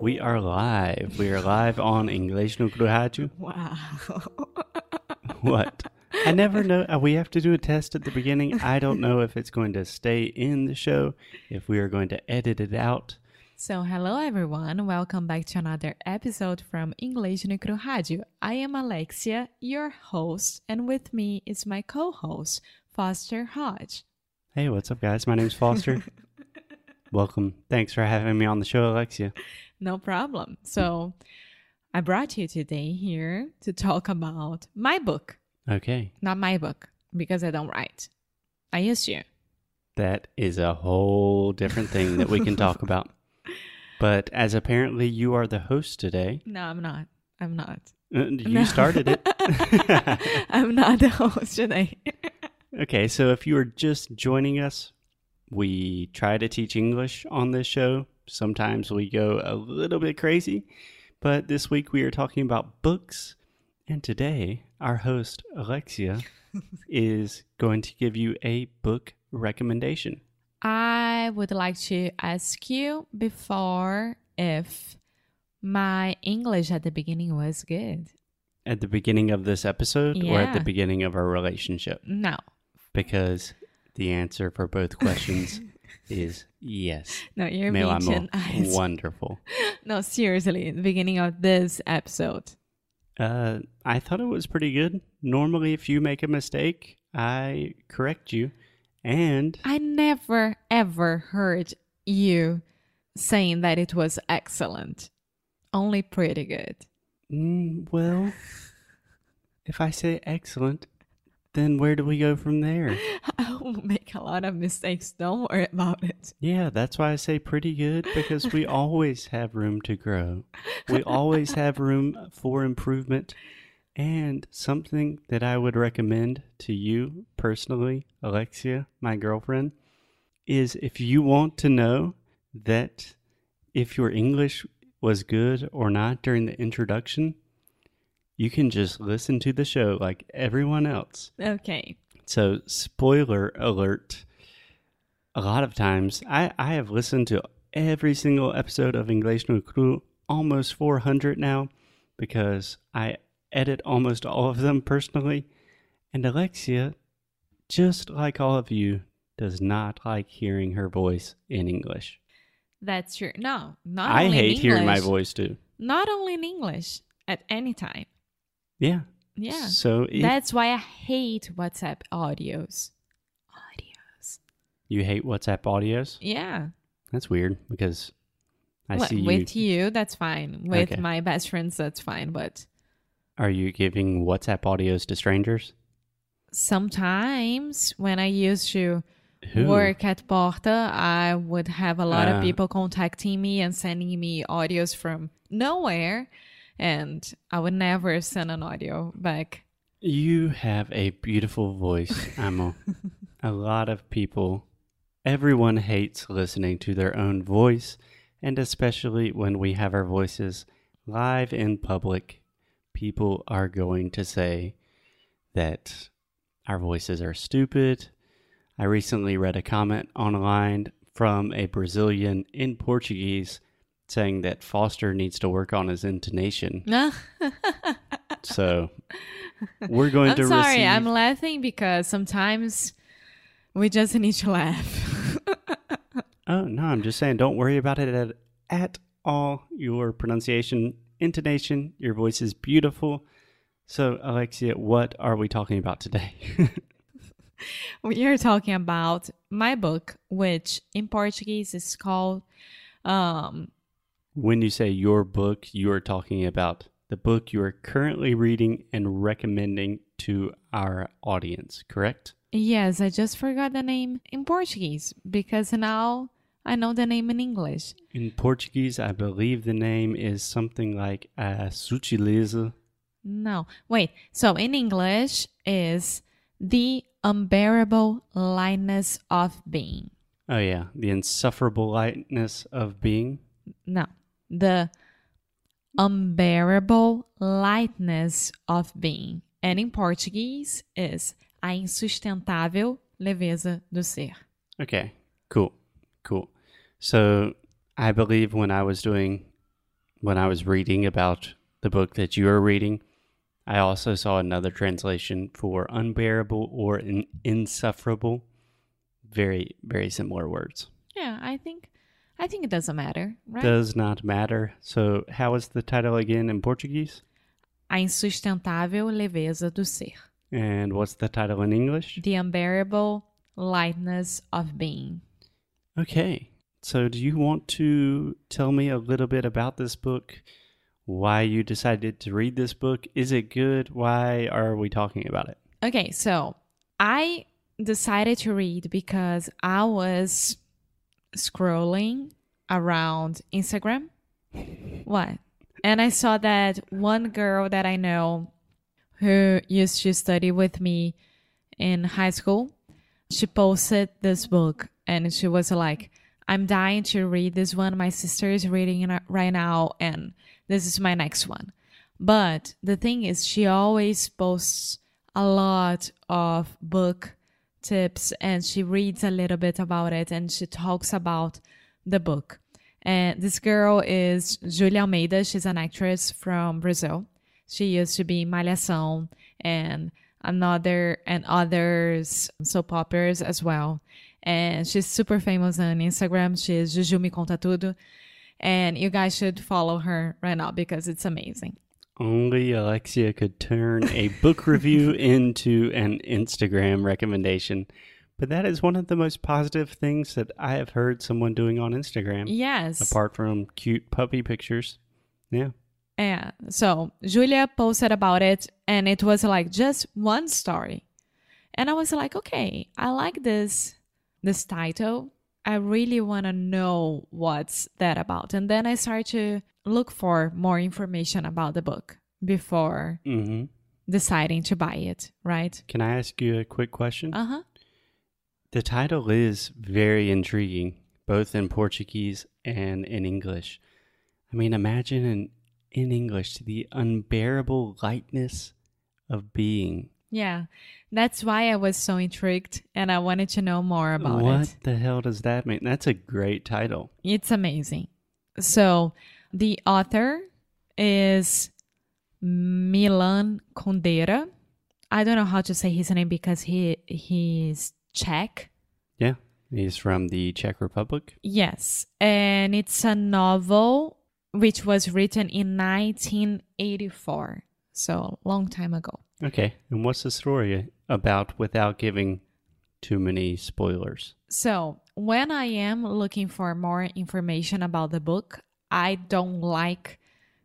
We are live. We are live on English no Rádio. Wow. What? I never know. uh, We have to do a test at the beginning. I don't know if it's going to stay in the show, if we are going to edit it out. So, hello everyone. Welcome back to another episode from English no Cru I am Alexia, your host, and with me is my co-host, Foster Hodge. Hey, what's up, guys? My name's Foster. Welcome. Thanks for having me on the show, Alexia. No problem. So, I brought you today here to talk about my book. Okay. Not my book, because I don't write. I used to. That is a whole different thing that we can talk about. But as apparently you are the host today, No, I'm not. I'm not. uh, you No. started it. I'm not the host today. Okay, so if you are just joining us, we try to teach English on this show. Sometimes we go a little bit crazy, but this week we are talking about books. And today, our host, Alexia, is going to give you a book recommendation. I would like to ask you before if my English at the beginning was good. At the beginning of this episode or at the beginning of our relationship? No, Because the answer for both questions is yes. no, you're being amor, wonderful. No, seriously, the beginning of this episode. Uh, I thought it was pretty good. Normally, if you make a mistake, I correct you. And I never ever heard you saying that it was excellent. Only pretty good. mm, well, if I say excellent, then where do we go from there? I will make a lot of mistakes. Don't worry about it. Yeah, that's why I say pretty good because we always have room to grow. We always have room for improvement. And something that I would recommend to you personally, Alexia, my girlfriend, is if you want to know that if your English was good or not during the introduction, you can just listen to the show like everyone else. Okay. So, spoiler alert. A lot of times, I, I have listened to every single episode of English no Cru, almost 400 now, because I edit almost all of them personally. And Alexia, just like all of you, does not like hearing her voice in English. That's true. No, not I only in hate hearing my voice too. Not only in English, at any time. Yeah. Yeah. So, if That's why I hate WhatsApp audios. Audios. you hate WhatsApp audios, Yeah. that's weird because I Well, see you. with you. that's fine. With Okay. my best friends, that's fine. But Are you giving WhatsApp audios to strangers? sometimes when I used to Who? work at Porta, I would have a lot Ah. of people contacting me and sending me audios from nowhere. And I would never send an audio back. You have a beautiful voice, Amo. a lot of people, everyone hates listening to their own voice, and especially when we have our voices live in public, people are going to say that our voices are stupid. I recently read a comment online from a Brazilian in Portuguese saying that Foster needs to work on his intonation. So we're going I'm to sorry, receive I'm laughing because sometimes we just need to laugh. Oh, no, I'm just saying don't worry about it at, at all. Your pronunciation, intonation, your voice is beautiful. So, Alexia, what are we talking about today? we are talking about my book, which in Portuguese is called um, when you say your book, you are talking about the book you are currently reading and recommending to our audience, correct? Yes, I just forgot the name in Portuguese because now I know the name in English. In Portuguese, I believe the name is something like a sutileza. No, wait. So in English is the unbearable lightness of being. Oh, yeah, the insufferable lightness of being. No, the unbearable lightness of being. And in Portuguese is a insustentável leveza do ser. Okay, cool, cool. So I believe when I was doing when I was reading about the book that you are reading, I also saw another translation for unbearable or in, insufferable. Very, very similar words. Yeah, I think I think it doesn't matter, right? Does not matter. So, how is the title again in Portuguese? A insustentável leveza do ser. And what's the title in English? The unbearable lightness of being. Okay. So, do you want to tell me a little bit about this book? Why you decided to read this book? Is it good? Why are we talking about it? Okay, so I decided to read because I was scrolling around Instagram. What? And I saw that one girl that I know who used to study with me in high school, she posted this book and she was like, I'm dying to read this one. My sister is reading it right now, and this is my next one. But the thing is, she always posts a lot of book tips and she reads a little bit about it and she talks about the book. And this girl is Julia Almeida. She's an actress from Brazil. She used to be Malhação and another and others soap operas as well. And she's super famous on Instagram. She is Juju Me Conta Tudo. And you guys should follow her right now because it's amazing. Only Alexia could turn a book review into an Instagram recommendation. But that is one of the most positive things that I have heard someone doing on Instagram. Yes. Apart from cute puppy pictures. Yeah. Yeah. So Julia posted about it and it was like just one story. And I was like, okay, I like this this title. I really want to know what's that about. And then I started to look for more information about the book before hmm deciding to buy it, right? Can I ask you a quick question? Uh huh. The title is very intriguing, both in Portuguese and in English. I mean, imagine in, in English the unbearable lightness of being. Yeah. That's why I was so intrigued and I wanted to know more about what it. What the hell does that mean? That's a great title. It's amazing. So the author is Milan Kundera. I don't know how to say his name because he he's Czech. Yeah. He's from the Czech Republic. Yes, and it's a novel which was written in 1984, so a long time ago. Okay. And what's the story about without giving too many spoilers? So, when I am looking for more information about the book, I don't like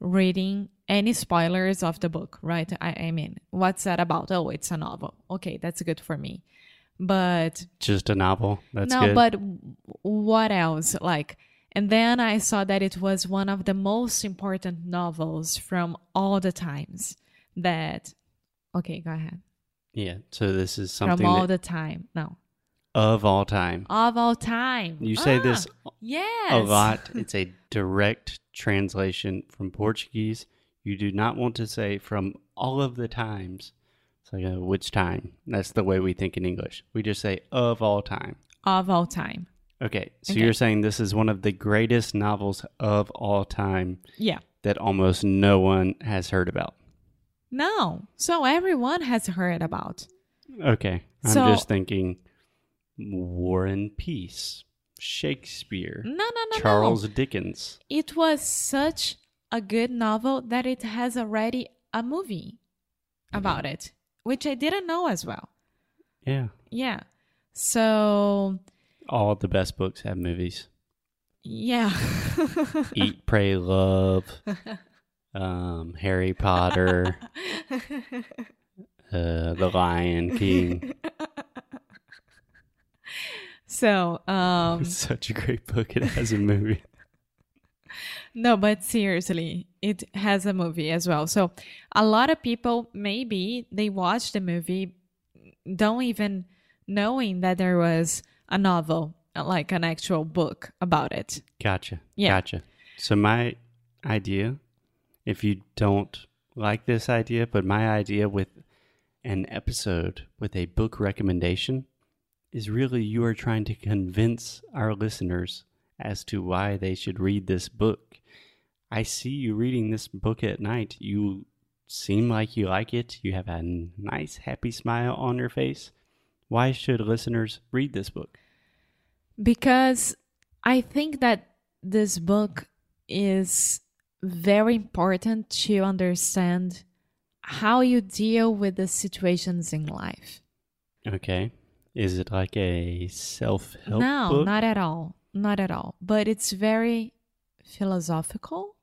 reading any spoilers of the book, right? I, I mean, what's that about? Oh, it's a novel. Okay, that's good for me. But Just a novel. That's no, good. but what else? Like, and then I saw that it was one of the most important novels from all the times that. Okay, go ahead. yeah. So this is something from all that, the time. No, of all time. of all time. You say this Ah, yes. a lot. It's a direct translation from Portuguese. You do not want to say from all of the times. It's like, uh, which time? That's the way we think in English. We just say of all time. Of all time. Okay, so Okay. you're saying this is one of the greatest novels of all time Yeah. that almost no one has heard about. No. So everyone has heard about. Okay, I'm So- just thinking War and Peace, Shakespeare, No, no, no, Charles no. Dickens. It was such a good novel that it has already a movie about it, which I didn't know as well. Yeah, Yeah. So, all the best books have movies. yeah. Eat, Pray, Love, um, Harry Potter, uh, The Lion King. so, um It's such a great book. It has a movie. no, but seriously, it has a movie as well. So, a lot of people maybe they watch the movie don't even knowing that there was a novel, like an actual book about it. Gotcha. Yeah. Gotcha. So my idea, if you don't like this idea, but my idea with an episode with a book recommendation is really you are trying to convince our listeners as to why they should read this book. I see you reading this book at night. You seem like you like it. You have a nice, happy smile on your face. Why should listeners read this book? Because I think that this book is very important to understand how you deal with the situations in life. Okay. Is it like a self help no, book? not at all. Not at all. But it's very philosophical.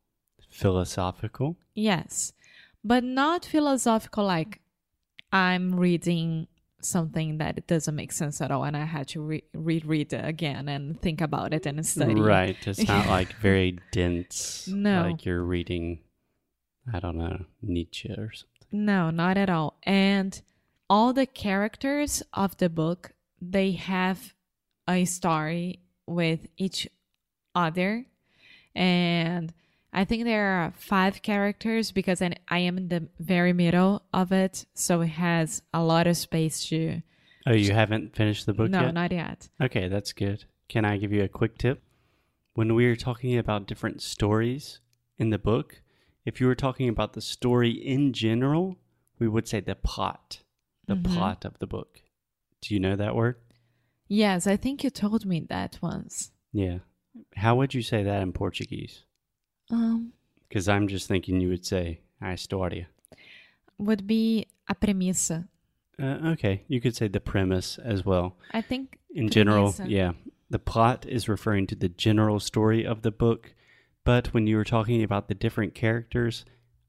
Philosophical? Yes. But not philosophical like I'm reading something that doesn't make sense at all and I had to re- reread it again and think about it and study. Right. It's not like very dense. No. Like you're reading, I don't know, Nietzsche or something. No, not at all. And all the characters of the book, they have a story with each other. And I think there are five characters because I, I am in the very middle of it. So it has a lot of space to. Oh, you haven't finished the book no, yet? not yet. Okay, that's good. Can I give you a quick tip? When we are talking about different stories in the book, if you were talking about the story in general, we would say the plot, the Mhm. plot of the book. Do you know that word? Yes, I think you told me that once. Yeah. How would you say that in Portuguese? Um, Because I'm just thinking you would say a história. would be a premissa. Uh, okay, you could say the premise as well. I think In general, yeah. The plot is referring to the general story of the book, but when you were talking about the different characters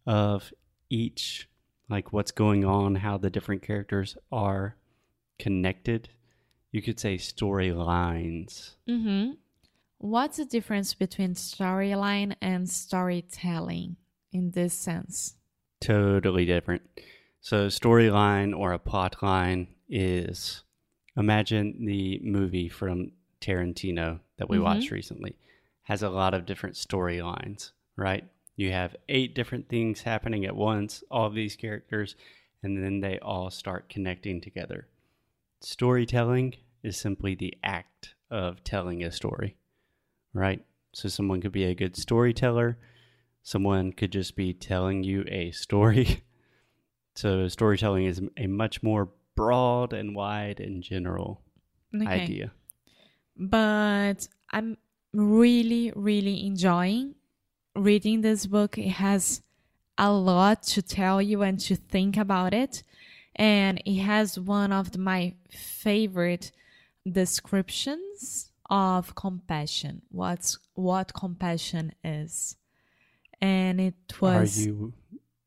of each, like what's going on, how the different characters are connected, you could say storylines. Mm-hmm. What's the difference between storyline and storytelling in this sense? Totally different. So, storyline or a plot line is imagine the movie from Tarantino that we Mhm. watched recently has a lot of different storylines, right? You have eight different things happening at once, all of these characters, and then they all start connecting together. Storytelling is simply the act of telling a story, right? So, someone could be a good storyteller, someone could just be telling you a story. So, storytelling is a much more broad and wide and general Okay. idea. But I'm really, really enjoying reading this book. It has a lot to tell you and to think about it. And it has one of my favorite descriptions of compassion. What's what compassion is. And it was Are you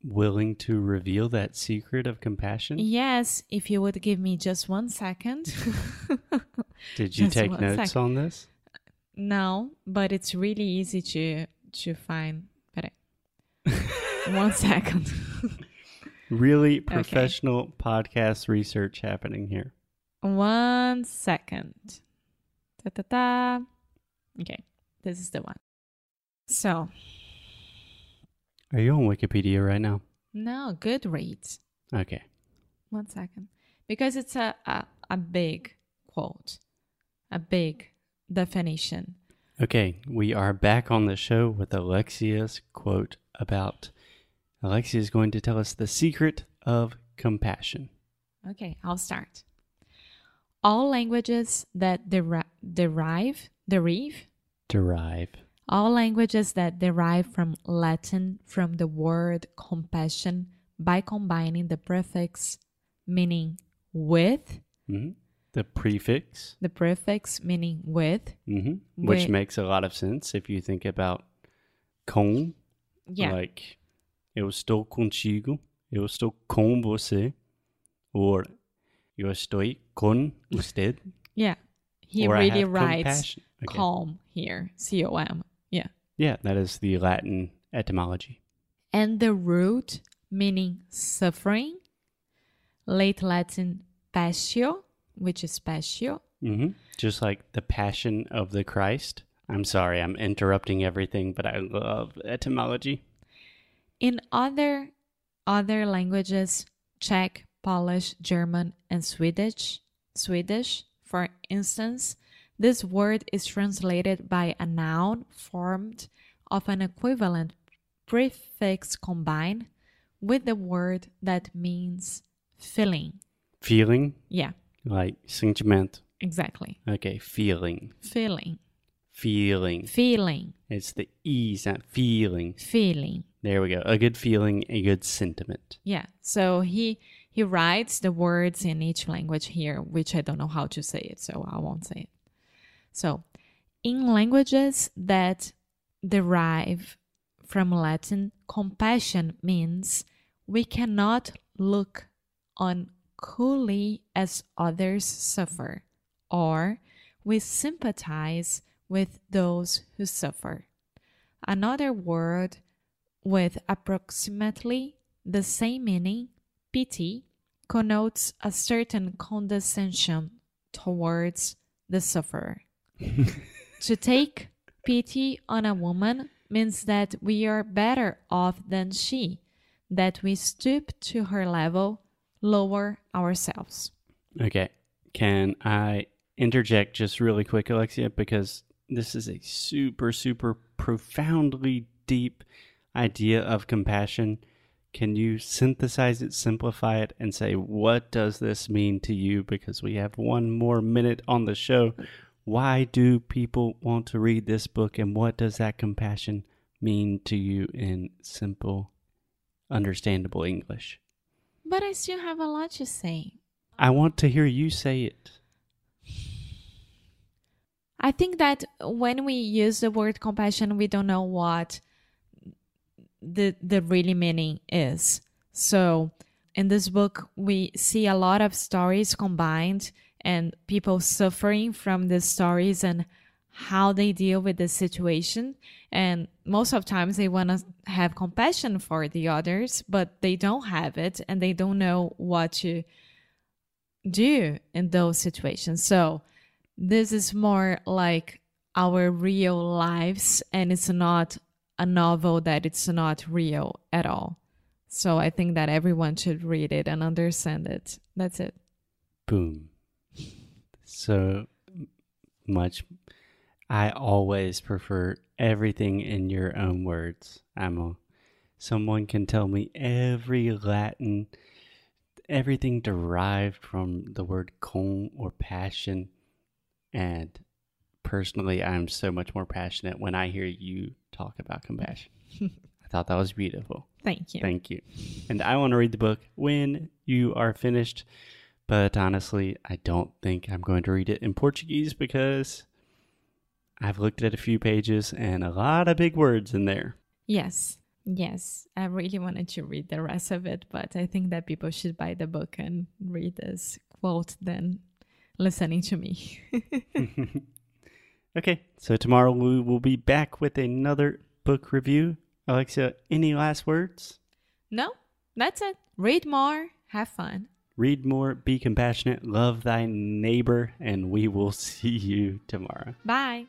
willing to reveal that secret of compassion? Yes, if you would give me just one second. Did you Just take notes sec. on this? no, but it's really easy to to find. Peraí. one second. Really professional podcast research happening here. one second. Ta ta ta. Okay, this is the one. So Are you on Wikipedia right now? no, Goodreads. Okay. One second, because it's a a, a big quote, a big definition. Okay, we are back on the show with Alexia's quote about Alexia is going to tell us the secret of compassion. Okay, I'll start. All languages that deri- derive, derive, Derive. all languages that derive from Latin from the word compassion by combining the prefix meaning with, hmm The prefix, the prefix meaning with. hmm which makes a lot of sense if you think about com, Yeah, like eu estou contigo, eu estou com você, or eu estou com usted, yeah. He or really writes. Okay. calm here, C O M. Yeah. Yeah, that is the Latin etymology. and the root meaning suffering, late Latin passio, which is passio. hmm Just like the passion of the Christ. I'm sorry, I'm interrupting everything, but I love etymology. In other other languages, Czech, Polish, German, and Swedish, Swedish, for instance, this word is translated by a noun formed of an equivalent prefix combined with the word that means feeling. Feeling Yeah, like sentimento. exactly. Okay, feeling. Feeling. Feeling. Feeling. It's the E sound. Feeling. Feeling. There we go. A good feeling, a good sentiment. Yeah. So he he writes the words in each language here, which I don't know how to say it, so I won't say it. So, in languages that derive from Latin, compassion means we cannot look on coolly as others suffer, or we sympathize with those who suffer. Another word with approximately the same meaning, pity, connotes a certain condescension towards the sufferer. to take pity on a woman means that we are better off than she, that we stoop to her level, lower ourselves. Okay. Can I interject just really quick, Alexia? Because this is a super, super profoundly deep idea of compassion. Can you synthesize it, simplify it, and say, what does this mean to you? Because we have one more minute on the show. Why do people want to read this book, and what does that compassion mean to you in simple, understandable English? But I still have a lot to say. I want to hear you say it. I think that when we use the word compassion, we don't know what the the really meaning is. So in this book, we see a lot of stories combined and people suffering from the stories and how they deal with the situation. And most of times they want to have compassion for the others, but they don't have it and they don't know what to do in those situations. So this is more like our real lives and it's not a novel that it's not real at all. So I think that everyone should read it and understand it. That's it. Boom. So much. I always prefer everything in your own words, Amo. Someone can tell me every Latin, everything derived from the word con or passion. And personally, I'm so much more passionate when I hear you talk about compassion. I thought that was beautiful. Thank you. Thank you. And I want to read the book when you are finished. But honestly, I don't think I'm going to read it in Portuguese because I've looked at a few pages and a lot of big words in there. yes. Yes. I really wanted to read the rest of it, but I think that people should buy the book and read this quote than listening to me. okay, so tomorrow we will be back with another book review. Alexia, any last words? no, that's it. Read more, have fun. Read more, be compassionate, love thy neighbor, and we will see you tomorrow. Bye.